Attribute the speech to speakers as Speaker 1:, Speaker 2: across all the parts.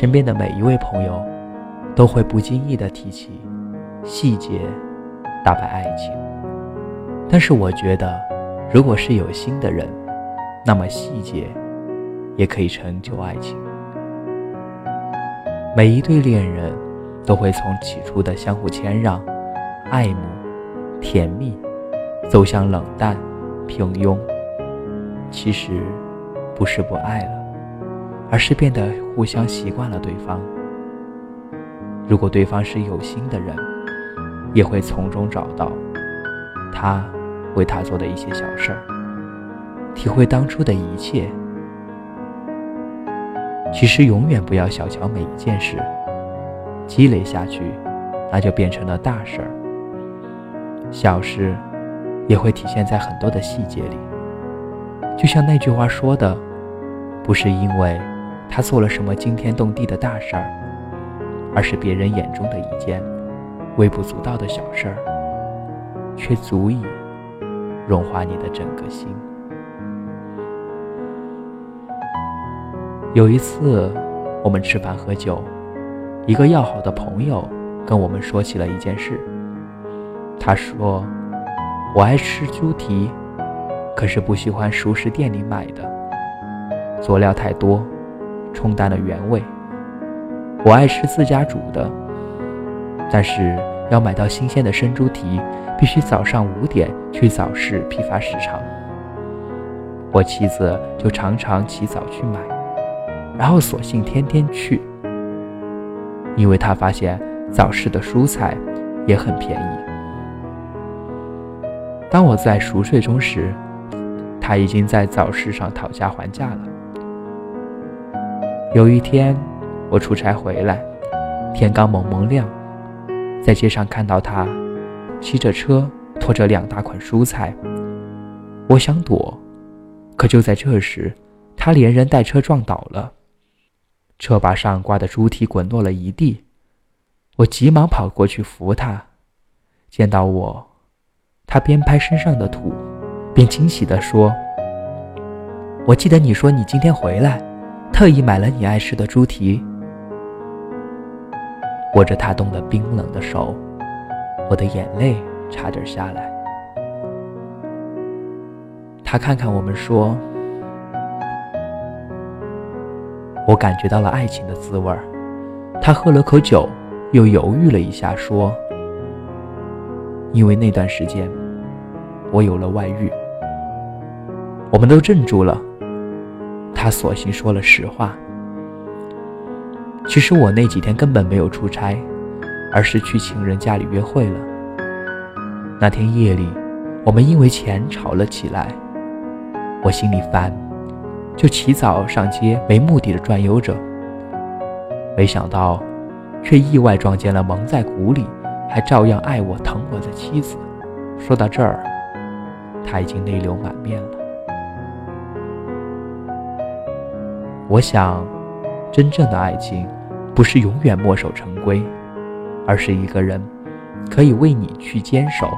Speaker 1: 身边的每一位朋友，都会不经意地提起细节打败爱情。但是我觉得，如果是有心的人，那么细节也可以成就爱情。每一对恋人，都会从起初的相互谦让、爱慕、甜蜜，走向冷淡、平庸。其实，不是不爱了，而是变得互相习惯了对方。如果对方是有心的人，也会从中找到他为他做的一些小事儿，体会当初的一切。其实，永远不要小瞧每一件事，积累下去，那就变成了大事儿。小事，也会体现在很多的细节里。就像那句话说的，不是因为他做了什么惊天动地的大事儿，而是别人眼中的一件微不足道的小事儿，却足以融化你的整个心。有一次，我们吃饭喝酒，一个要好的朋友跟我们说起了一件事。他说：“我爱吃猪蹄。”可是不喜欢熟食店里买的，佐料太多，冲淡了原味。我爱吃自家煮的，但是要买到新鲜的生猪蹄，必须早上五点去早市批发市场。我妻子就常常起早去买，然后索性天天去，因为她发现早市的蔬菜也很便宜。当我在熟睡中时，他已经在早市上讨价还价了。有一天，我出差回来，天刚蒙蒙亮，在街上看到他骑着车拖着两大捆蔬菜。我想躲，可就在这时，他连人带车撞倒了，车把上挂的猪蹄滚落了一地。我急忙跑过去扶他，见到我，他边拍身上的土。边惊喜地说：“我记得你说你今天回来，特意买了你爱吃的猪蹄。”握着他冻得冰冷的手，我的眼泪差点下来。他看看我们说：“我感觉到了爱情的滋味。”他喝了口酒，又犹豫了一下说：“因为那段时间，我有了外遇。”我们都镇住了，他索性说了实话。其实我那几天根本没有出差，而是去情人家里约会了。那天夜里，我们因为钱吵了起来，我心里烦，就起早上街，没目的的转悠着。没想到，却意外撞见了蒙在鼓里还照样爱我疼我的妻子。说到这儿，他已经泪流满面了。我想，真正的爱情，不是永远墨守成规，而是一个人可以为你去坚守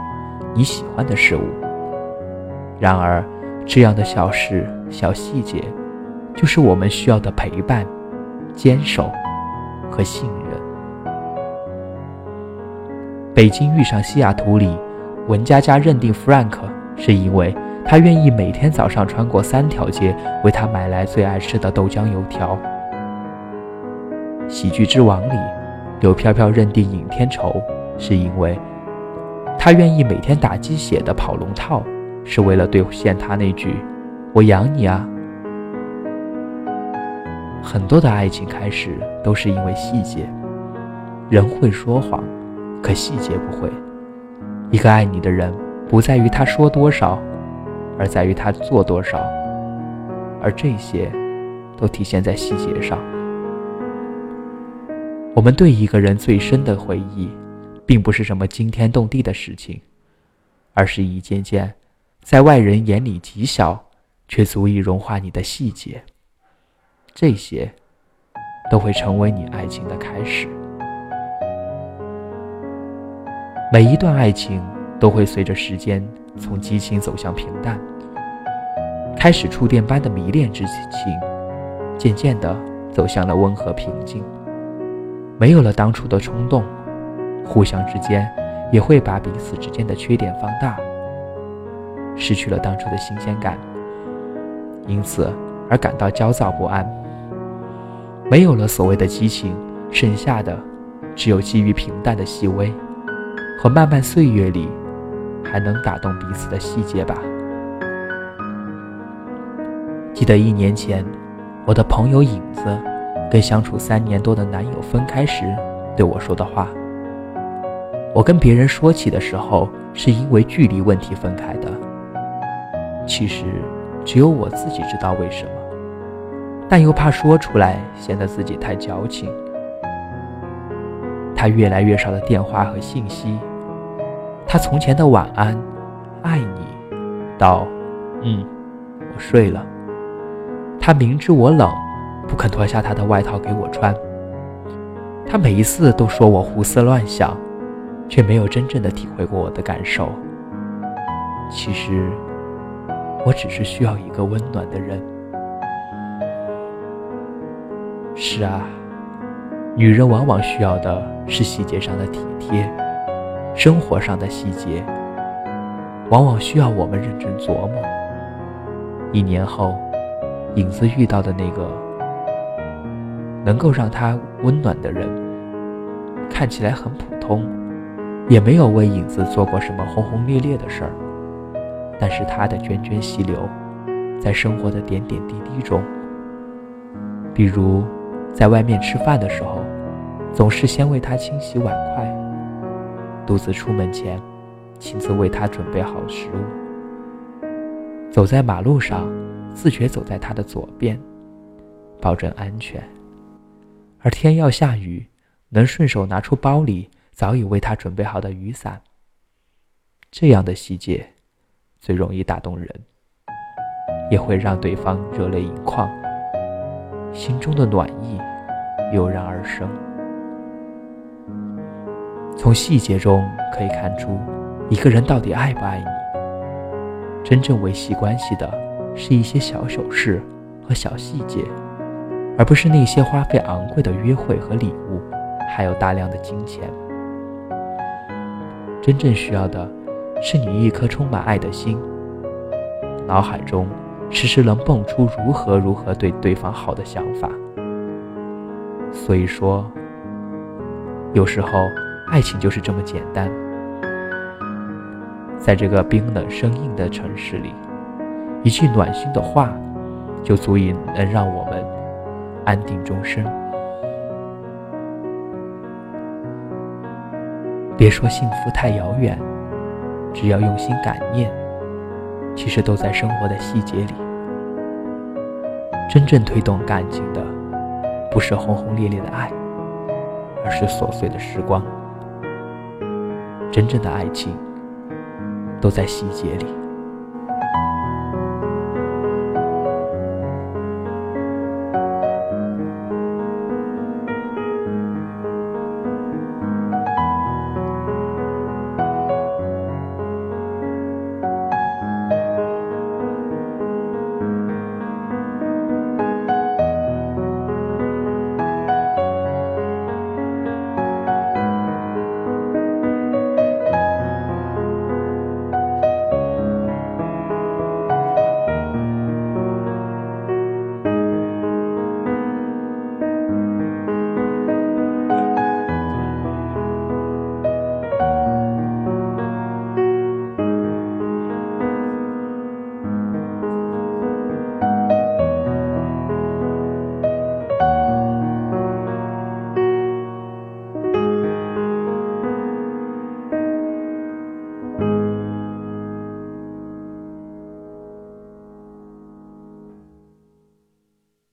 Speaker 1: 你喜欢的事物。然而，这样的小事、小细节，就是我们需要的陪伴、坚守和信任。北京遇上西雅图里，文佳佳认定 Frank 是因为。他愿意每天早上穿过三条街，为他买来最爱吃的豆浆油条。喜剧之王里，柳飘飘认定尹天仇是因为他愿意每天打鸡血的跑龙套，是为了兑现他那句“我养你啊”。很多的爱情开始都是因为细节，人会说谎，可细节不会。一个爱你的人，不在于他说多少。而在于他做多少，而这些，都体现在细节上。我们对一个人最深的回忆，并不是什么惊天动地的事情，而是一件件在外人眼里极小，却足以融化你的细节。这些，都会成为你爱情的开始。每一段爱情都会随着时间从激情走向平淡。开始触电般的迷恋之情，渐渐的走向了温和平静，没有了当初的冲动，互相之间也会把彼此之间的缺点放大，失去了当初的新鲜感，因此而感到焦躁不安。没有了所谓的激情，剩下的只有基于平淡的细微和漫漫岁月里还能打动彼此的细节吧。记得一年前，我的朋友影子跟相处三年多的男友分开时对我说的话。我跟别人说起的时候，是因为距离问题分开的。其实，只有我自己知道为什么，但又怕说出来显得自己太矫情。他越来越少的电话和信息，他从前的晚安、爱你，到嗯，我睡了。他明知我冷，不肯脱下他的外套给我穿。他每一次都说我胡思乱想，却没有真正的体会过我的感受。其实，我只是需要一个温暖的人。是啊，女人往往需要的是细节上的体贴，生活上的细节，往往需要我们认真琢磨。一年后。影子遇到的那个能够让他温暖的人，看起来很普通，也没有为影子做过什么轰轰烈烈的事儿。但是他的涓涓细流，在生活的点点滴滴中，比如在外面吃饭的时候，总是先为他清洗碗筷；独自出门前，亲自为他准备好食物；走在马路上。自觉走在他的左边，保证安全。而天要下雨，能顺手拿出包里早已为他准备好的雨伞。这样的细节，最容易打动人，也会让对方热泪盈眶，心中的暖意油然而生。从细节中可以看出，一个人到底爱不爱你。真正维系关系的。是一些小首饰和小细节，而不是那些花费昂贵的约会和礼物，还有大量的金钱。真正需要的，是你一颗充满爱的心，脑海中时时能蹦出如何如何对对方好的想法。所以说，有时候爱情就是这么简单，在这个冰冷生硬的城市里。一句暖心的话，就足以能让我们安定终生。别说幸福太遥远，只要用心感念，其实都在生活的细节里。真正推动感情的，不是轰轰烈烈的爱，而是琐碎的时光。真正的爱情，都在细节里。